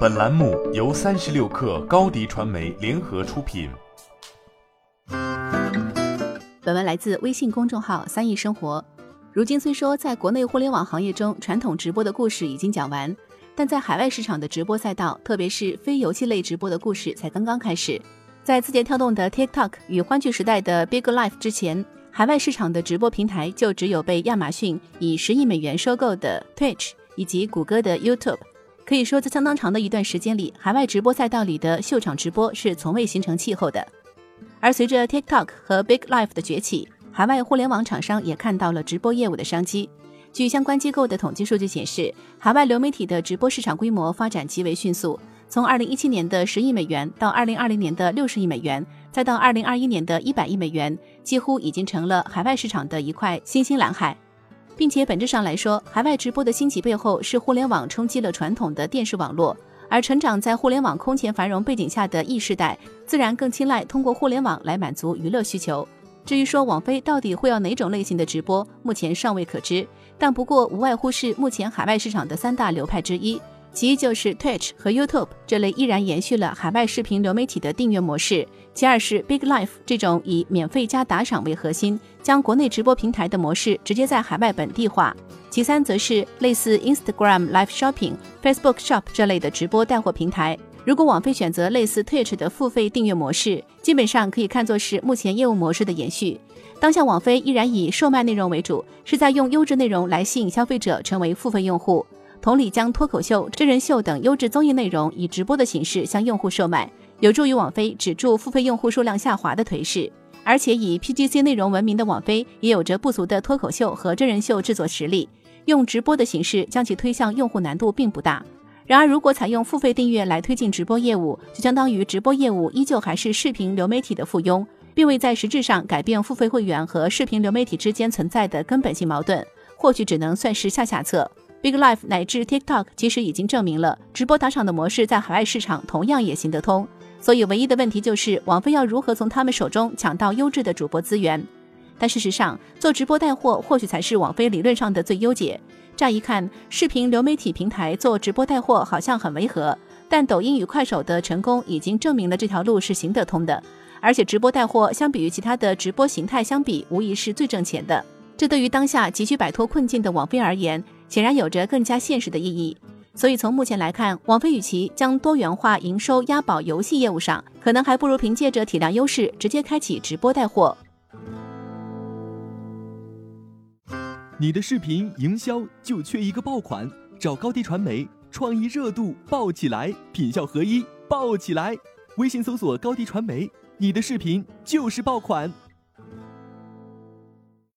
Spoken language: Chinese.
本栏目由三十六氪高低传媒联合出品。本文来自微信公众号“三亿生活”。如今虽说在国内互联网行业中，传统直播的故事已经讲完，但在海外市场的直播赛道，特别是非游戏类直播的故事才刚刚开始。在字节跳动的 TikTok 与欢聚时代的 Big Life 之前，海外市场的直播平台就只有被亚马逊以十亿美元收购的 Twitch 以及谷歌的 YouTube。可以说，在相当长的一段时间里，海外直播赛道里的秀场直播是从未形成气候的。而随着 TikTok 和 Big Life 的崛起，海外互联网厂商也看到了直播业务的商机。据相关机构的统计数据显示，海外流媒体的直播市场规模发展极为迅速，从2017年的十亿美元到2020年的六十亿美元，再到2021年的一百亿美元，几乎已经成了海外市场的一块新兴蓝海。并且本质上来说，海外直播的兴起背后是互联网冲击了传统的电视网络，而成长在互联网空前繁荣背景下的 E 世代，自然更青睐通过互联网来满足娱乐需求。至于说网飞到底会要哪种类型的直播，目前尚未可知，但不过无外乎是目前海外市场的三大流派之一。其一就是 Twitch 和 YouTube 这类依然延续了海外视频流媒体的订阅模式，其二是 Big Life 这种以免费加打赏为核心，将国内直播平台的模式直接在海外本地化，其三则是类似 Instagram Live Shopping、Facebook Shop 这类的直播带货平台。如果网飞选择类似 Twitch 的付费订阅模式，基本上可以看作是目前业务模式的延续。当下网飞依然以售卖内容为主，是在用优质内容来吸引消费者成为付费用户。同理，将脱口秀、真人秀等优质综艺内容以直播的形式向用户售卖，有助于网飞止住付费用户数量下滑的颓势。而且，以 PGC 内容闻名的网飞，也有着不俗的脱口秀和真人秀制作实力，用直播的形式将其推向用户难度并不大。然而，如果采用付费订阅来推进直播业务，就相当于直播业务依旧还是视频流媒体的附庸，并未在实质上改变付费会员和视频流媒体之间存在的根本性矛盾，或许只能算是下下策。Big Life 乃至 TikTok 其实已经证明了直播打赏的模式在海外市场同样也行得通，所以唯一的问题就是网飞要如何从他们手中抢到优质的主播资源。但事实上，做直播带货或许才是网飞理论上的最优解。乍一看，视频流媒体平台做直播带货好像很违和，但抖音与快手的成功已经证明了这条路是行得通的。而且，直播带货相比于其他的直播形态相比，无疑是最挣钱的。这对于当下急需摆脱困境的网飞而言，显然有着更加现实的意义，所以从目前来看，网飞与其将多元化营收押宝游戏业务上，可能还不如凭借着体量优势直接开启直播带货。你的视频营销就缺一个爆款，找高低传媒，创意热度爆起来，品效合一爆起来。微信搜索高低传媒，你的视频就是爆款。